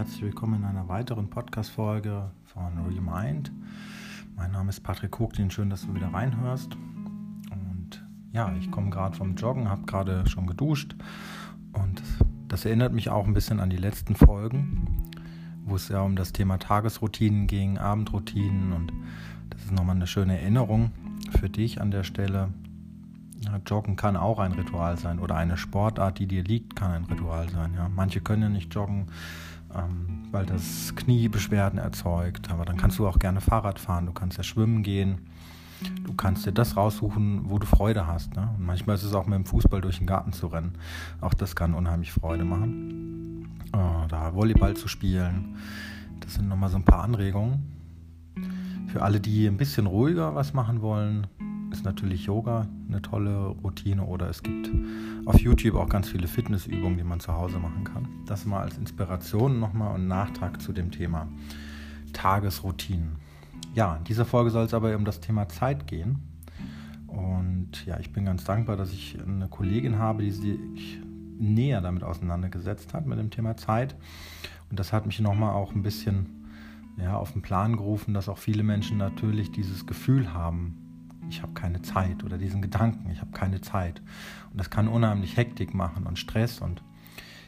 herzlich willkommen in einer weiteren Podcast-Folge von Remind. Mein Name ist Patrick Hogdin, schön, dass du wieder reinhörst. Und ja, ich komme gerade vom Joggen, habe gerade schon geduscht und das erinnert mich auch ein bisschen an die letzten Folgen, wo es ja um das Thema Tagesroutinen ging, Abendroutinen und das ist nochmal eine schöne Erinnerung für dich an der Stelle. Ja, joggen kann auch ein Ritual sein oder eine Sportart, die dir liegt, kann ein Ritual sein. Ja. Manche können ja nicht joggen, ähm, weil das Knie Beschwerden erzeugt, aber dann kannst du auch gerne Fahrrad fahren, du kannst ja schwimmen gehen, du kannst dir das raussuchen, wo du Freude hast. Ne? Und manchmal ist es auch mit dem Fußball durch den Garten zu rennen. Auch das kann unheimlich Freude machen. Äh, da Volleyball zu spielen, das sind nochmal so ein paar Anregungen. Für alle, die ein bisschen ruhiger was machen wollen, ist natürlich Yoga eine tolle Routine oder es gibt auf YouTube auch ganz viele Fitnessübungen, die man zu Hause machen kann. Das mal als Inspiration nochmal und Nachtrag zu dem Thema Tagesroutinen. Ja, in dieser Folge soll es aber um das Thema Zeit gehen. Und ja, ich bin ganz dankbar, dass ich eine Kollegin habe, die sich näher damit auseinandergesetzt hat mit dem Thema Zeit. Und das hat mich nochmal auch ein bisschen ja, auf den Plan gerufen, dass auch viele Menschen natürlich dieses Gefühl haben, ich habe keine Zeit oder diesen Gedanken, ich habe keine Zeit. Und das kann unheimlich Hektik machen und Stress. Und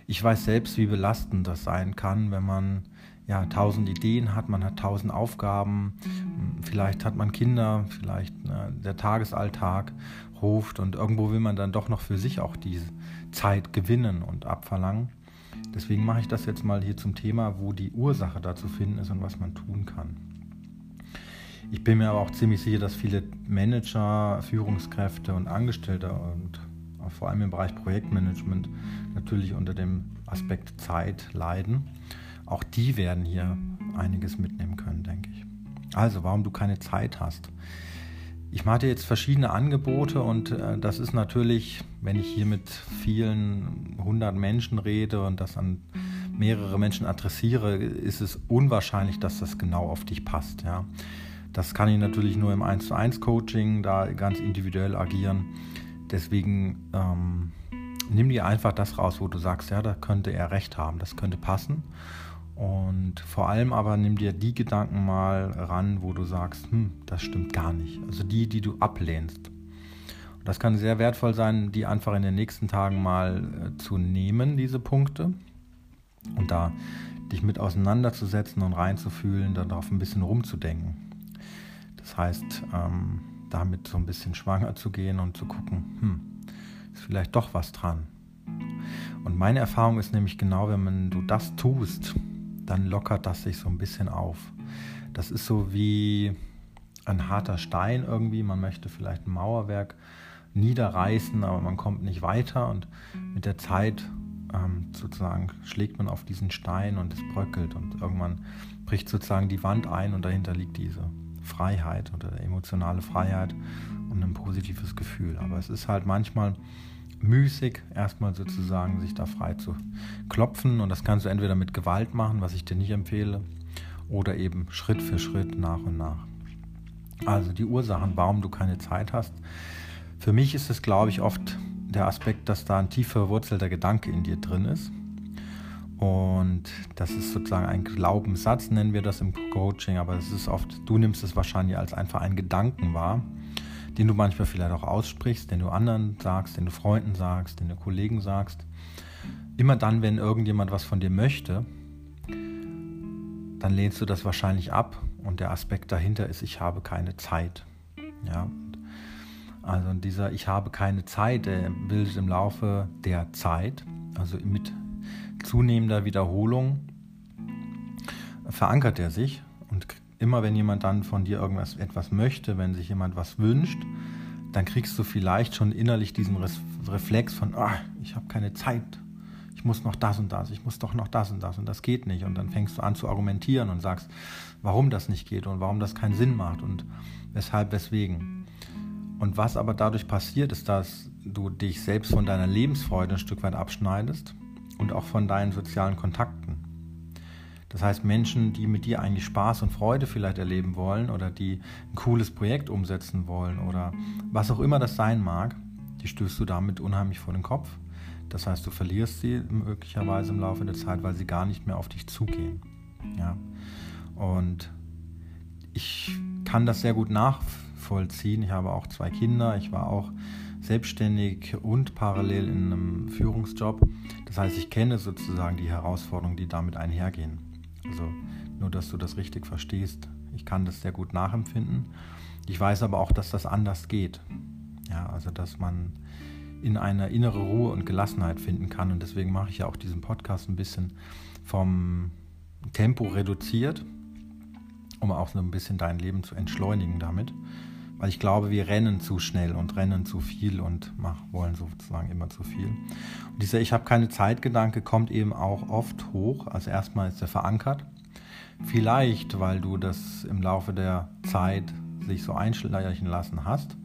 ich weiß selbst, wie belastend das sein kann, wenn man ja tausend Ideen hat, man hat tausend Aufgaben, vielleicht hat man Kinder, vielleicht ne, der Tagesalltag ruft und irgendwo will man dann doch noch für sich auch diese Zeit gewinnen und abverlangen. Deswegen mache ich das jetzt mal hier zum Thema, wo die Ursache da zu finden ist und was man tun kann. Ich bin mir aber auch ziemlich sicher, dass viele Manager, Führungskräfte und Angestellte und vor allem im Bereich Projektmanagement natürlich unter dem Aspekt Zeit leiden. Auch die werden hier einiges mitnehmen können, denke ich. Also, warum du keine Zeit hast. Ich mache dir jetzt verschiedene Angebote und äh, das ist natürlich, wenn ich hier mit vielen hundert Menschen rede und das an mehrere Menschen adressiere, ist es unwahrscheinlich, dass das genau auf dich passt. Ja. Das kann ich natürlich nur im 1 zu 1 Coaching da ganz individuell agieren. Deswegen ähm, nimm dir einfach das raus, wo du sagst, ja, da könnte er recht haben, das könnte passen. Und vor allem aber nimm dir die Gedanken mal ran, wo du sagst, hm, das stimmt gar nicht. Also die, die du ablehnst. Und das kann sehr wertvoll sein, die einfach in den nächsten Tagen mal äh, zu nehmen, diese Punkte. Und da dich mit auseinanderzusetzen und reinzufühlen, darauf ein bisschen rumzudenken. Das heißt, ähm, damit so ein bisschen schwanger zu gehen und zu gucken, hm, ist vielleicht doch was dran. Und meine Erfahrung ist nämlich genau, wenn man, du das tust, dann lockert das sich so ein bisschen auf. Das ist so wie ein harter Stein irgendwie. Man möchte vielleicht ein Mauerwerk niederreißen, aber man kommt nicht weiter und mit der Zeit ähm, sozusagen schlägt man auf diesen Stein und es bröckelt und irgendwann bricht sozusagen die Wand ein und dahinter liegt diese Freiheit oder emotionale Freiheit und ein positives Gefühl. Aber es ist halt manchmal müßig, erstmal sozusagen sich da frei zu klopfen. Und das kannst du entweder mit Gewalt machen, was ich dir nicht empfehle, oder eben Schritt für Schritt nach und nach. Also die Ursachen, warum du keine Zeit hast. Für mich ist es, glaube ich, oft der Aspekt, dass da ein tief verwurzelter Gedanke in dir drin ist. Und das ist sozusagen ein Glaubenssatz, nennen wir das im Coaching, aber es ist oft, du nimmst es wahrscheinlich als einfach einen Gedanken wahr den du manchmal vielleicht auch aussprichst, den du anderen sagst, den du Freunden sagst, den du Kollegen sagst. Immer dann, wenn irgendjemand was von dir möchte, dann lehnst du das wahrscheinlich ab und der Aspekt dahinter ist, ich habe keine Zeit. Ja, also dieser Ich habe keine Zeit, der bildet im Laufe der Zeit, also mit zunehmender Wiederholung, verankert er sich. Und immer wenn jemand dann von dir irgendwas etwas möchte, wenn sich jemand was wünscht, dann kriegst du vielleicht schon innerlich diesen Reflex von, ah, ich habe keine Zeit, ich muss noch das und das, ich muss doch noch das und das. Und das geht nicht. Und dann fängst du an zu argumentieren und sagst, warum das nicht geht und warum das keinen Sinn macht und weshalb, weswegen. Und was aber dadurch passiert, ist, dass du dich selbst von deiner Lebensfreude ein Stück weit abschneidest und auch von deinen sozialen Kontakten. Das heißt, Menschen, die mit dir eigentlich Spaß und Freude vielleicht erleben wollen oder die ein cooles Projekt umsetzen wollen oder was auch immer das sein mag, die stößt du damit unheimlich vor den Kopf. Das heißt, du verlierst sie möglicherweise im Laufe der Zeit, weil sie gar nicht mehr auf dich zugehen. Ja. Und ich kann das sehr gut nachvollziehen. Ich habe auch zwei Kinder. Ich war auch selbstständig und parallel in einem Führungsjob. Das heißt, ich kenne sozusagen die Herausforderungen, die damit einhergehen. Also nur, dass du das richtig verstehst. Ich kann das sehr gut nachempfinden. Ich weiß aber auch, dass das anders geht. Ja, also dass man in eine innere Ruhe und Gelassenheit finden kann. Und deswegen mache ich ja auch diesen Podcast ein bisschen vom Tempo reduziert, um auch so ein bisschen dein Leben zu entschleunigen damit. Weil ich glaube, wir rennen zu schnell und rennen zu viel und mach, wollen sozusagen immer zu viel. Und dieser Ich habe keine Zeitgedanke kommt eben auch oft hoch. Also erstmal ist er verankert. Vielleicht, weil du das im Laufe der Zeit sich so einschleichen lassen hast.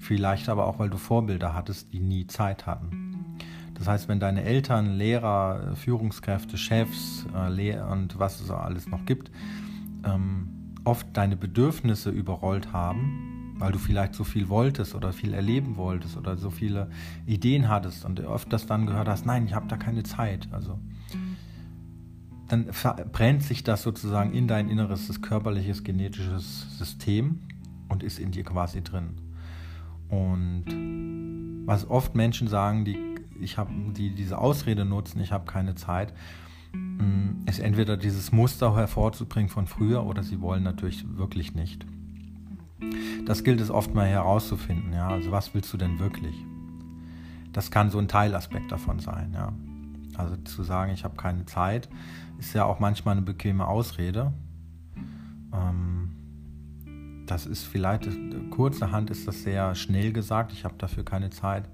Vielleicht aber auch, weil du Vorbilder hattest, die nie Zeit hatten. Das heißt, wenn deine Eltern, Lehrer, Führungskräfte, Chefs äh, und was es alles noch gibt, ähm, oft deine Bedürfnisse überrollt haben, weil du vielleicht so viel wolltest oder viel erleben wolltest oder so viele Ideen hattest und oft das dann gehört hast, nein, ich habe da keine Zeit. Also dann brennt sich das sozusagen in dein inneres körperliches genetisches System und ist in dir quasi drin. Und was oft Menschen sagen, die, ich hab, die diese Ausrede nutzen, ich habe keine Zeit, mm, ist entweder dieses Muster hervorzubringen von früher oder sie wollen natürlich wirklich nicht. Das gilt es oft mal herauszufinden, ja. Also was willst du denn wirklich? Das kann so ein Teilaspekt davon sein, ja. Also zu sagen, ich habe keine Zeit, ist ja auch manchmal eine bequeme Ausrede. Ähm, das ist vielleicht, kurzerhand ist das sehr schnell gesagt, ich habe dafür keine Zeit.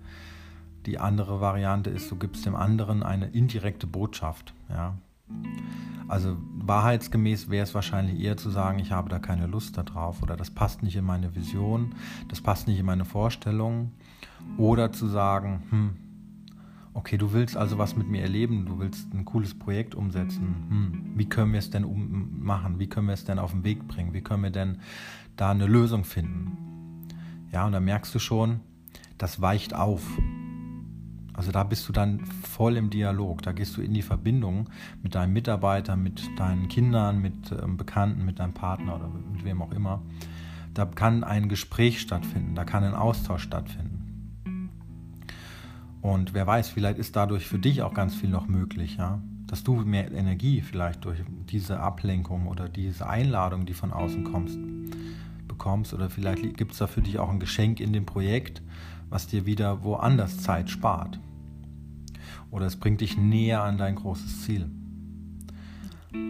Die andere Variante ist, du gibst dem anderen eine indirekte Botschaft. Ja. Also wahrheitsgemäß wäre es wahrscheinlich eher zu sagen, ich habe da keine Lust darauf oder das passt nicht in meine Vision, das passt nicht in meine Vorstellungen. Oder zu sagen, hm, okay, du willst also was mit mir erleben, du willst ein cooles Projekt umsetzen. Hm, wie können wir es denn um machen? Wie können wir es denn auf den Weg bringen? Wie können wir denn da eine Lösung finden. Ja, und da merkst du schon, das weicht auf. Also da bist du dann voll im Dialog, da gehst du in die Verbindung mit deinen Mitarbeitern, mit deinen Kindern, mit ähm, Bekannten, mit deinem Partner oder mit wem auch immer. Da kann ein Gespräch stattfinden, da kann ein Austausch stattfinden. Und wer weiß, vielleicht ist dadurch für dich auch ganz viel noch möglich, ja. Dass du mehr Energie vielleicht durch diese Ablenkung oder diese Einladung, die von außen kommst, bekommst oder vielleicht gibt es da für dich auch ein Geschenk in dem Projekt, was dir wieder woanders Zeit spart. Oder es bringt dich näher an dein großes Ziel.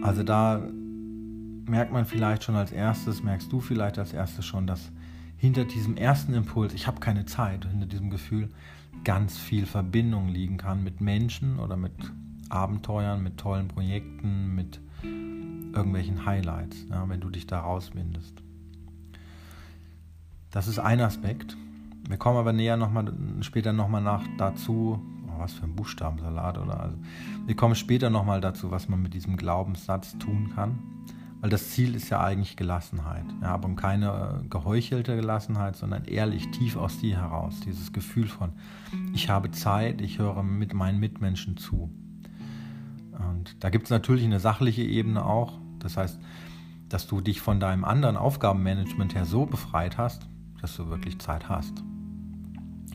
Also da merkt man vielleicht schon als erstes, merkst du vielleicht als erstes schon, dass hinter diesem ersten Impuls, ich habe keine Zeit, hinter diesem Gefühl ganz viel Verbindung liegen kann mit Menschen oder mit Abenteuern, mit tollen Projekten, mit irgendwelchen Highlights, ja, wenn du dich da rauswindest. Das ist ein Aspekt. Wir kommen aber näher noch mal, später nochmal nach dazu, was für ein Buchstabensalat oder also. Wir kommen später nochmal dazu, was man mit diesem Glaubenssatz tun kann. Weil das Ziel ist ja eigentlich Gelassenheit. Ja, aber keine äh, geheuchelte Gelassenheit, sondern ehrlich, tief aus dir heraus. Dieses Gefühl von, ich habe Zeit, ich höre mit meinen Mitmenschen zu. Und da gibt es natürlich eine sachliche Ebene auch. Das heißt, dass du dich von deinem anderen Aufgabenmanagement her so befreit hast, dass du wirklich Zeit hast.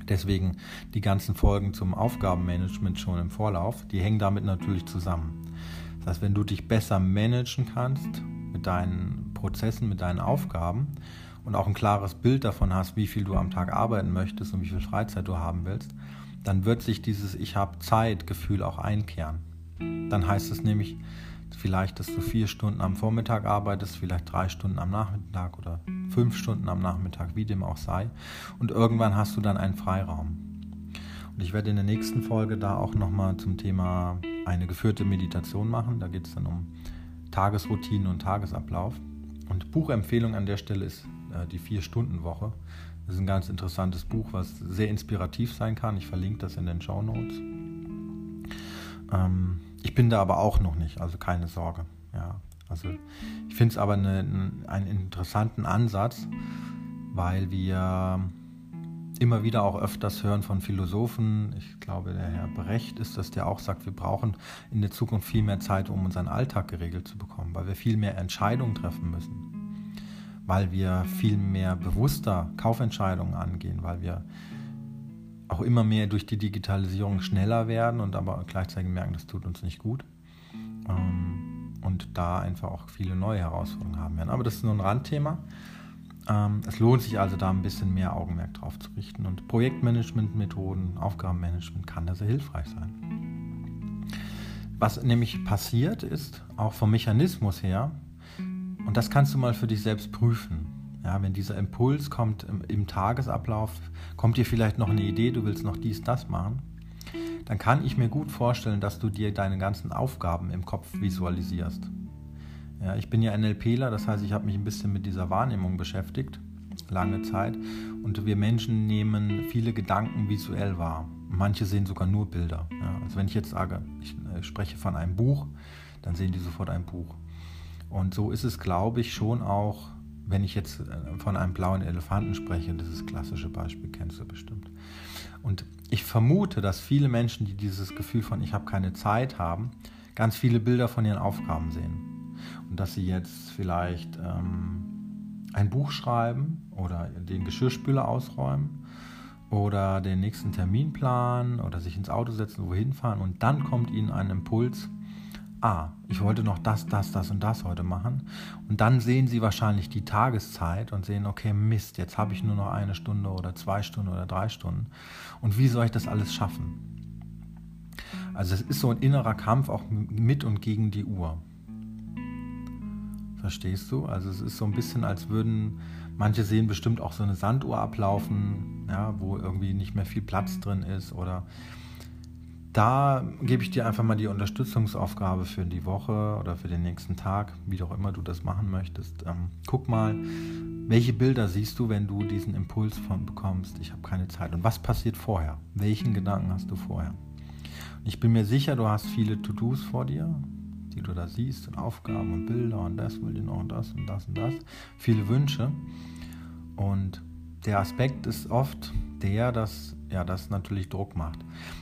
Deswegen die ganzen Folgen zum Aufgabenmanagement schon im Vorlauf, die hängen damit natürlich zusammen. Das heißt, wenn du dich besser managen kannst mit deinen Prozessen, mit deinen Aufgaben und auch ein klares Bild davon hast, wie viel du am Tag arbeiten möchtest und wie viel Freizeit du haben willst, dann wird sich dieses Ich habe Zeit Gefühl auch einkehren. Dann heißt es nämlich, Vielleicht, dass du vier Stunden am Vormittag arbeitest, vielleicht drei Stunden am Nachmittag oder fünf Stunden am Nachmittag, wie dem auch sei. Und irgendwann hast du dann einen Freiraum. Und ich werde in der nächsten Folge da auch nochmal zum Thema eine geführte Meditation machen. Da geht es dann um Tagesroutinen und Tagesablauf. Und Buchempfehlung an der Stelle ist äh, die Vier-Stunden-Woche. Das ist ein ganz interessantes Buch, was sehr inspirativ sein kann. Ich verlinke das in den Show Notes. Ähm, ich bin da aber auch noch nicht, also keine Sorge. Ja, also ich finde es aber eine, einen interessanten Ansatz, weil wir immer wieder auch öfters hören von Philosophen. Ich glaube, der Herr Brecht ist das, der auch sagt, wir brauchen in der Zukunft viel mehr Zeit, um unseren Alltag geregelt zu bekommen, weil wir viel mehr Entscheidungen treffen müssen, weil wir viel mehr bewusster Kaufentscheidungen angehen, weil wir auch immer mehr durch die Digitalisierung schneller werden und aber gleichzeitig merken, das tut uns nicht gut. Ähm, und da einfach auch viele neue Herausforderungen haben werden. Aber das ist nur ein Randthema. Ähm, es lohnt sich also da ein bisschen mehr Augenmerk drauf zu richten. Und Projektmanagement-Methoden, Aufgabenmanagement kann da sehr hilfreich sein. Was nämlich passiert ist, auch vom Mechanismus her, und das kannst du mal für dich selbst prüfen. Ja, wenn dieser Impuls kommt im, im Tagesablauf, kommt dir vielleicht noch eine Idee, du willst noch dies, das machen, dann kann ich mir gut vorstellen, dass du dir deine ganzen Aufgaben im Kopf visualisierst. Ja, ich bin ja NLPler, das heißt, ich habe mich ein bisschen mit dieser Wahrnehmung beschäftigt, lange Zeit. Und wir Menschen nehmen viele Gedanken visuell wahr. Manche sehen sogar nur Bilder. Ja, also wenn ich jetzt sage, ich äh, spreche von einem Buch, dann sehen die sofort ein Buch. Und so ist es, glaube ich, schon auch, wenn ich jetzt äh, von einem blauen Elefanten spreche, das klassische Beispiel, kennst du bestimmt. Und ich vermute, dass viele Menschen, die dieses Gefühl von ich habe keine Zeit haben, ganz viele Bilder von ihren Aufgaben sehen und dass sie jetzt vielleicht ähm, ein Buch schreiben oder den Geschirrspüler ausräumen oder den nächsten Termin planen oder sich ins Auto setzen, wohin fahren und dann kommt ihnen ein Impuls, ah, ich wollte noch das, das, das und das heute machen. Und dann sehen sie wahrscheinlich die Tageszeit und sehen, okay, Mist, jetzt habe ich nur noch eine Stunde oder zwei Stunden oder drei Stunden. Und wie soll ich das alles schaffen? Also es ist so ein innerer Kampf auch mit und gegen die Uhr. Verstehst du? Also es ist so ein bisschen, als würden manche sehen bestimmt auch so eine Sanduhr ablaufen, ja, wo irgendwie nicht mehr viel Platz drin ist. Oder da gebe ich dir einfach mal die Unterstützungsaufgabe für die Woche oder für den nächsten Tag, wie auch immer du das machen möchtest. Ähm, guck mal, welche Bilder siehst du, wenn du diesen Impuls von bekommst, ich habe keine Zeit. Und was passiert vorher? Welchen Gedanken hast du vorher? ich bin mir sicher, du hast viele To-Dos vor dir, die du da siehst und Aufgaben und Bilder und das will ich noch und das und das und das. Viele Wünsche. Und der Aspekt ist oft der, dass ja, das natürlich Druck macht.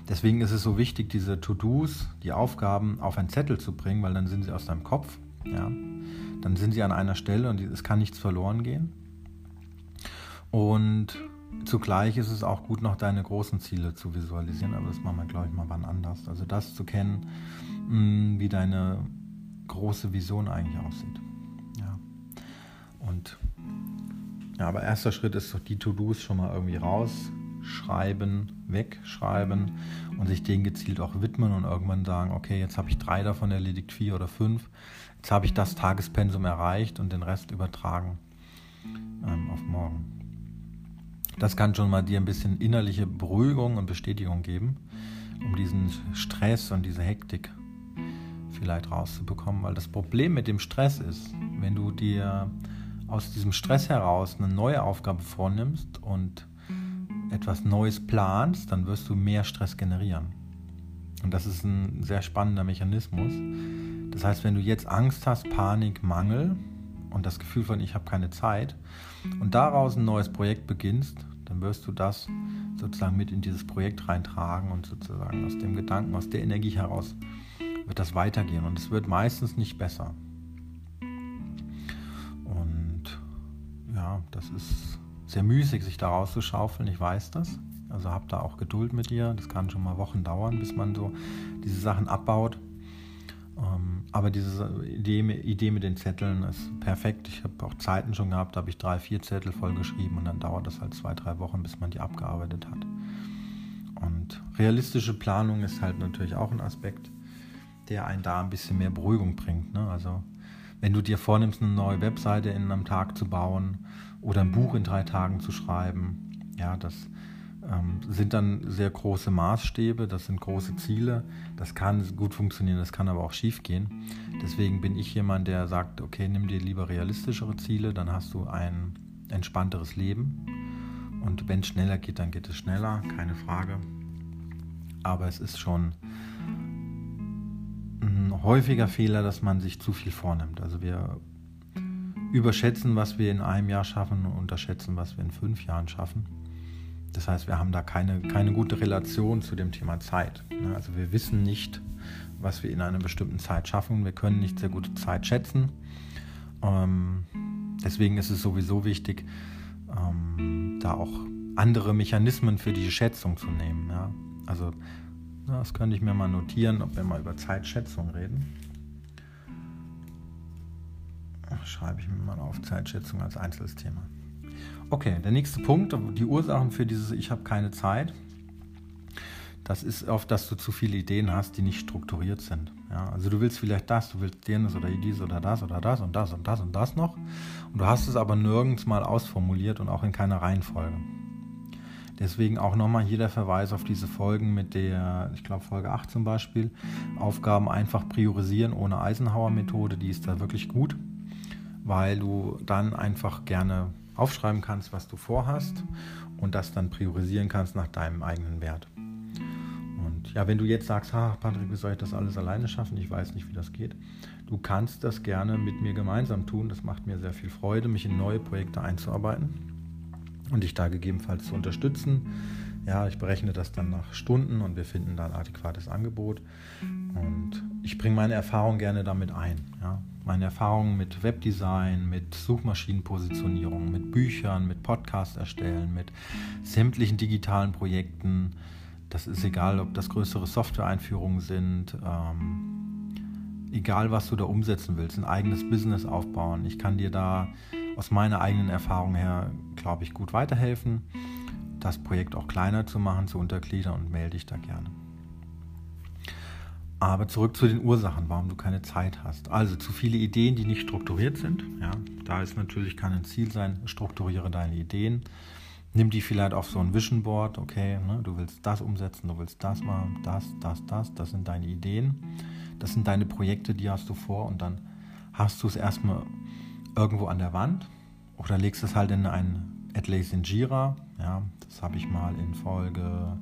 Deswegen ist es so wichtig, diese To-Dos, die Aufgaben auf einen Zettel zu bringen, weil dann sind sie aus deinem Kopf. Ja? Dann sind sie an einer Stelle und es kann nichts verloren gehen. Und zugleich ist es auch gut, noch deine großen Ziele zu visualisieren, aber das machen wir, glaube ich, mal wann anders. Also das zu kennen, Mm, wie deine große Vision eigentlich aussieht. Ja. Und ja, aber erster Schritt ist doch die To-Dos schon mal irgendwie rausschreiben, wegschreiben und sich denen gezielt auch widmen und irgendwann sagen, okay, jetzt habe ich drei davon erledigt, vier oder fünf. Jetzt habe ich das Tagespensum erreicht und den Rest übertragen ähm, auf morgen. Das kann schon mal dir ein bisschen innerliche Beruhigung und Bestätigung geben, um diesen Stress und diese Hektik vielleicht rauszubekommen, weil das Problem mit dem Stress ist, wenn du dir aus diesem Stress heraus eine neue Aufgabe vornimmst und etwas Neues planst, dann wirst du mehr Stress generieren. Und das ist ein sehr spannender Mechanismus. Das heißt, wenn du jetzt Angst hast, Panik, Mangel und das Gefühl von ich habe keine Zeit und daraus ein neues Projekt beginnst, dann wirst du das sozusagen mit in dieses Projekt reintragen und sozusagen aus dem Gedanken, aus der Energie heraus wird das weitergehen und es wird meistens nicht besser. Das ist sehr müßig, sich da rauszuschaufeln, ich weiß das. Also hab da auch Geduld mit dir. Das kann schon mal Wochen dauern, bis man so diese Sachen abbaut. Ähm, aber diese Idee, Idee mit den Zetteln ist perfekt. Ich habe auch Zeiten schon gehabt, da habe ich drei, vier Zettel vollgeschrieben und dann dauert das halt zwei, drei Wochen, bis man die abgearbeitet hat. Und realistische Planung ist halt natürlich auch ein Aspekt der einen da ein bisschen mehr Beruhigung bringt. Ne? Also wenn du dir vornimmst, eine neue Webseite in einem Tag zu bauen oder ein Buch in drei Tagen zu schreiben, ja, das ähm, sind dann sehr große Maßstäbe, das sind große Ziele. Das kann gut funktionieren, das kann aber auch schief gehen. Deswegen bin ich jemand, der sagt, okay, nimm dir lieber realistischere Ziele, dann hast du ein entspannteres Leben. Und wenn es schneller geht, dann geht es schneller, keine Frage. Aber es ist schon häufiger Fehler, dass man sich zu viel vornimmt. Also wir überschätzen, was wir in einem Jahr schaffen und unterschätzen, was wir in fünf Jahren schaffen. Das heißt, wir haben da keine, keine gute Relation zu dem Thema Zeit. Ne? Also wir wissen nicht, was wir in einer bestimmten Zeit schaffen. Wir können nicht sehr gute Zeit schätzen. Ähm, deswegen ist es sowieso wichtig, ähm, da auch andere Mechanismen für die Schätzung zu nehmen. Also das könnte ich mir mal notieren, ob wir mal über Zeitschätzung reden. Schreibe ich mir mal auf Zeitschätzung als Einzelthema. Okay, der nächste Punkt, die Ursachen für dieses Ich habe keine Zeit. Das ist oft, dass du zu viele Ideen hast, die nicht strukturiert sind. Ja, also du willst vielleicht das, du willst jenes oder dies oder das oder das und das und das und das noch. Und du hast es aber nirgends mal ausformuliert und auch in keiner Reihenfolge. Deswegen auch nochmal hier der Verweis auf diese Folgen mit der, ich glaube Folge 8 zum Beispiel, Aufgaben einfach priorisieren ohne Eisenhower-Methode, die ist da wirklich gut, weil du dann einfach gerne aufschreiben kannst, was du vorhast und das dann priorisieren kannst nach deinem eigenen Wert. Und ja, wenn du jetzt sagst, ha, Patrick, wie soll ich das alles alleine schaffen? Ich weiß nicht, wie das geht. Du kannst das gerne mit mir gemeinsam tun. Das macht mir sehr viel Freude, mich in neue Projekte einzuarbeiten und dich da gegebenenfalls zu unterstützen. Ja, ich berechne das dann nach Stunden und wir finden da ein adäquates Angebot. Und ich bringe meine Erfahrung gerne damit ein. Ja. Meine Erfahrungen mit Webdesign, mit Suchmaschinenpositionierung, mit Büchern, mit Podcasts erstellen, mit sämtlichen digitalen Projekten. Das ist egal, ob das größere Software-Einführungen sind. Ähm, egal, was du da umsetzen willst, ein eigenes Business aufbauen. Ich kann dir da aus meiner eigenen Erfahrung her, glaube ich, gut weiterhelfen, das Projekt auch kleiner zu machen, zu untergliedern und melde dich da gerne. Aber zurück zu den Ursachen, warum du keine Zeit hast. Also zu viele Ideen, die nicht strukturiert sind. Ja, da ist natürlich kann ein Ziel sein, strukturiere deine Ideen. Nimm die vielleicht auf so ein Vision Board, okay, ne, du willst das umsetzen, du willst das machen, das, das, das, das sind deine Ideen. Das sind deine Projekte, die hast du vor und dann hast du es erstmal irgendwo an der Wand oder legst es halt in ein Atlays in Jira. Ja, das habe ich mal in Folge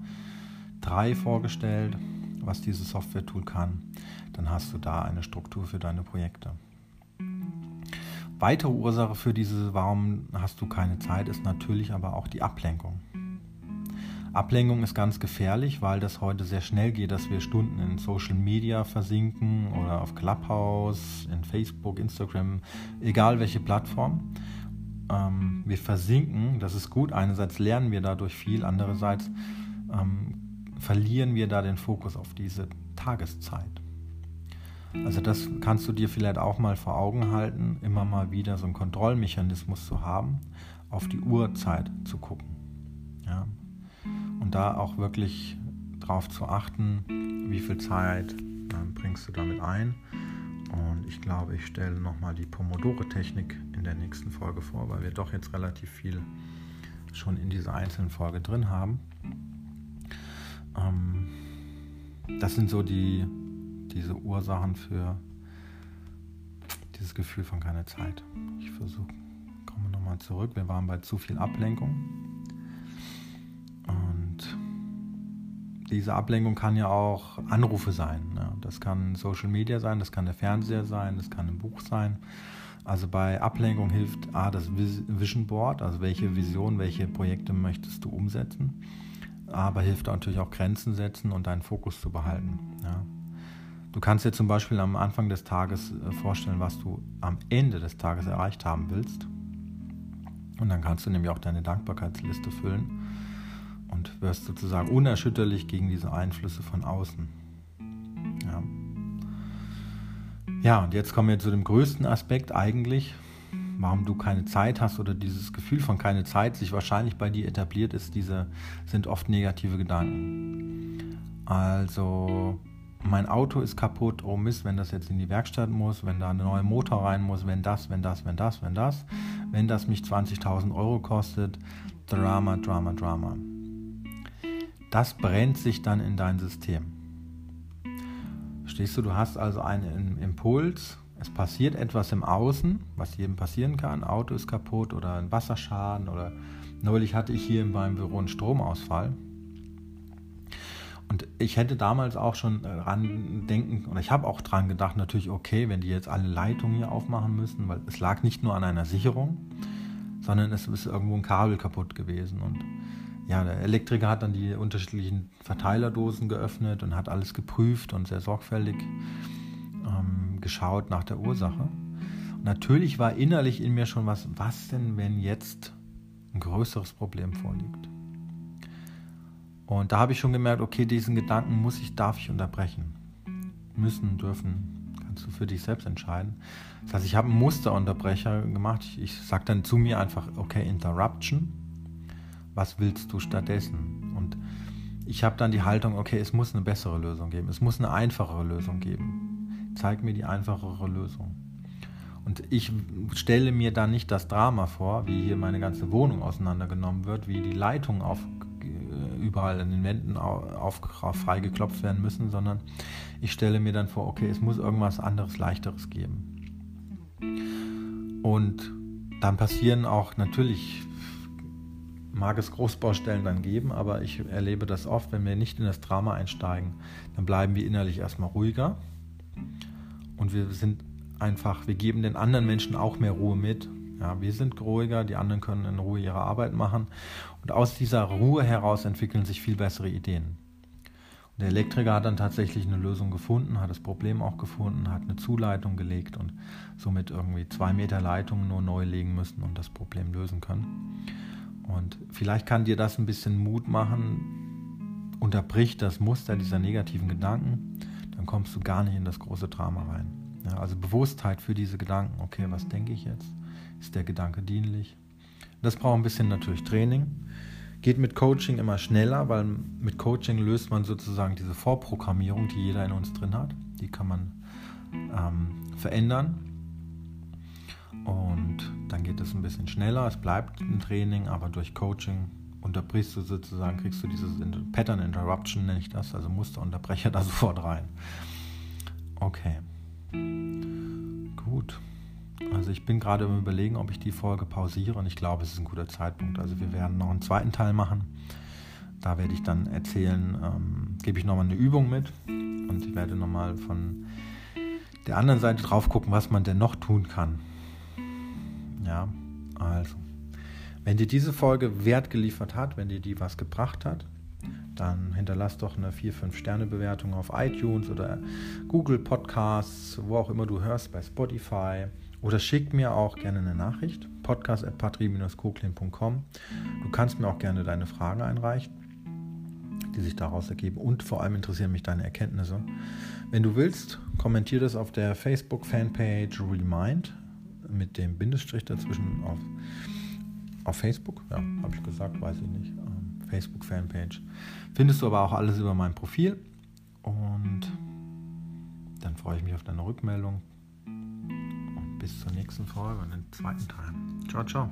3 vorgestellt, was dieses Software-Tool kann. Dann hast du da eine Struktur für deine Projekte. Weitere Ursache für diese, warum hast du keine Zeit, ist natürlich aber auch die Ablenkung. Ablenkung ist ganz gefährlich, weil das heute sehr schnell geht, dass wir Stunden in Social Media versinken oder auf Clubhouse, in Facebook, Instagram, egal welche Plattform. Ähm, wir versinken, das ist gut. Einerseits lernen wir dadurch viel, andererseits ähm, verlieren wir da den Fokus auf diese Tageszeit. Also das kannst du dir vielleicht auch mal vor Augen halten, immer mal wieder so einen Kontrollmechanismus zu haben, auf die Uhrzeit zu gucken. Ja, und da auch wirklich darauf zu achten, wie viel Zeit äh, bringst du damit ein. Und ich glaube, ich stelle nochmal die Pomodoro-Technik in der nächsten Folge vor, weil wir doch jetzt relativ viel schon in dieser einzelnen Folge drin haben. Ähm, das sind so die, diese Ursachen für dieses Gefühl von keiner Zeit. Ich versuche, komme nochmal zurück. Wir waren bei zu viel Ablenkung. Diese Ablenkung kann ja auch Anrufe sein. Ne? Das kann Social Media sein, das kann der Fernseher sein, das kann ein Buch sein. Also bei Ablenkung hilft A, das Vision Board, also welche Vision, welche Projekte möchtest du umsetzen. Aber hilft natürlich auch Grenzen setzen und deinen Fokus zu behalten. Ja? Du kannst dir zum Beispiel am Anfang des Tages äh, vorstellen, was du am Ende des Tages erreicht haben willst. Und dann kannst du nämlich auch deine Dankbarkeitsliste füllen und wirst sozusagen unerschütterlich gegen diese Einflüsse von außen. Ja. ja, und jetzt kommen wir zu dem größten Aspekt eigentlich, warum du keine Zeit hast oder dieses Gefühl von keine Zeit sich wahrscheinlich bei dir etabliert ist, diese sind oft negative Gedanken. Also mein Auto ist kaputt, oh Mist, wenn das jetzt in die Werkstatt muss, wenn da ein neuer Motor rein muss, wenn das, wenn das, wenn das, wenn das, wenn das mich 20.000 Euro kostet, Drama, Drama, Drama das brennt sich dann in dein System. Verstehst du, du hast also einen Impuls, es passiert etwas im Außen, was jedem passieren kann, Auto ist kaputt oder ein Wasserschaden oder neulich hatte ich hier in meinem Büro einen Stromausfall. Und ich hätte damals auch schon dran denken, oder ich habe auch dran gedacht, natürlich, okay, wenn die jetzt alle Leitungen hier aufmachen müssen, weil es lag nicht nur an einer Sicherung, sondern es ist irgendwo ein Kabel kaputt gewesen. Und ja, der Elektriker hat dann die unterschiedlichen Verteilerdosen geöffnet und hat alles geprüft und sehr sorgfältig ähm, geschaut nach der Ursache. Und natürlich war innerlich in mir schon was, was denn, wenn jetzt ein größeres Problem vorliegt? Und da habe ich schon gemerkt, okay, diesen Gedanken muss ich, darf ich unterbrechen. Müssen, dürfen, kannst du für dich selbst entscheiden. Das heißt, ich habe einen Musterunterbrecher gemacht. Ich, ich sage dann zu mir einfach, okay, Interruption was willst du stattdessen? Und ich habe dann die Haltung, okay, es muss eine bessere Lösung geben, es muss eine einfachere Lösung geben. Zeig mir die einfachere Lösung. Und ich stelle mir dann nicht das Drama vor, wie hier meine ganze Wohnung auseinandergenommen wird, wie die Leitungen auf, äh, überall an den Wänden auf, auf, freigeklopft werden müssen, sondern ich stelle mir dann vor, okay, es muss irgendwas anderes, leichteres geben. Und dann passieren auch natürlich mag es Großbaustellen dann geben, aber ich erlebe das oft, wenn wir nicht in das Drama einsteigen, dann bleiben wir innerlich erstmal ruhiger und wir sind einfach, wir geben den anderen Menschen auch mehr Ruhe mit. Ja, wir sind ruhiger, die anderen können in Ruhe ihre Arbeit machen und aus dieser Ruhe heraus entwickeln sich viel bessere Ideen. Und der Elektriker hat dann tatsächlich eine Lösung gefunden, hat das Problem auch gefunden, hat eine Zuleitung gelegt und somit irgendwie zwei Meter Leitungen nur neu legen müssen und das Problem lösen können. Und vielleicht kann dir das ein bisschen Mut machen, unterbricht das Muster dieser negativen Gedanken, dann kommst du gar nicht in das große Drama rein. Ja, also Bewusstheit für diese Gedanken, okay, was denke ich jetzt? Ist der Gedanke dienlich? Das braucht ein bisschen natürlich Training. Geht mit Coaching immer schneller, weil mit Coaching löst man sozusagen diese Vorprogrammierung, die jeder in uns drin hat. Die kann man ähm, verändern und dann geht es ein bisschen schneller. Es bleibt ein Training, aber durch Coaching unterbrichst du sozusagen, kriegst du dieses Pattern Interruption, nenne ich das, also Musterunterbrecher da sofort rein. Okay. Gut. Also ich bin gerade im Überlegen, ob ich die Folge pausiere und ich glaube, es ist ein guter Zeitpunkt. Also wir werden noch einen zweiten Teil machen. Da werde ich dann erzählen, ähm, gebe ich nochmal eine Übung mit und ich werde nochmal von der anderen Seite drauf gucken, was man denn noch tun kann. Ja, also, wenn dir diese Folge Wert geliefert hat, wenn dir die was gebracht hat, dann hinterlass doch eine 4-5-Sterne-Bewertung auf iTunes oder Google Podcasts, wo auch immer du hörst, bei Spotify. Oder schick mir auch gerne eine Nachricht, podcast.patri-koklin.com. Du kannst mir auch gerne deine Fragen einreichen, die sich daraus ergeben. Und vor allem interessieren mich deine Erkenntnisse. Wenn du willst, kommentier das auf der Facebook-Fanpage Remind mit dem Bindestrich dazwischen auf, auf Facebook. Ja, habe ich gesagt, weiß ich nicht. Ähm, Facebook-Fanpage. Findest du aber auch alles über mein Profil. Und dann freue ich mich auf deine Rückmeldung. Und bis zur nächsten Folge und den zweiten Teil. Ciao, ciao.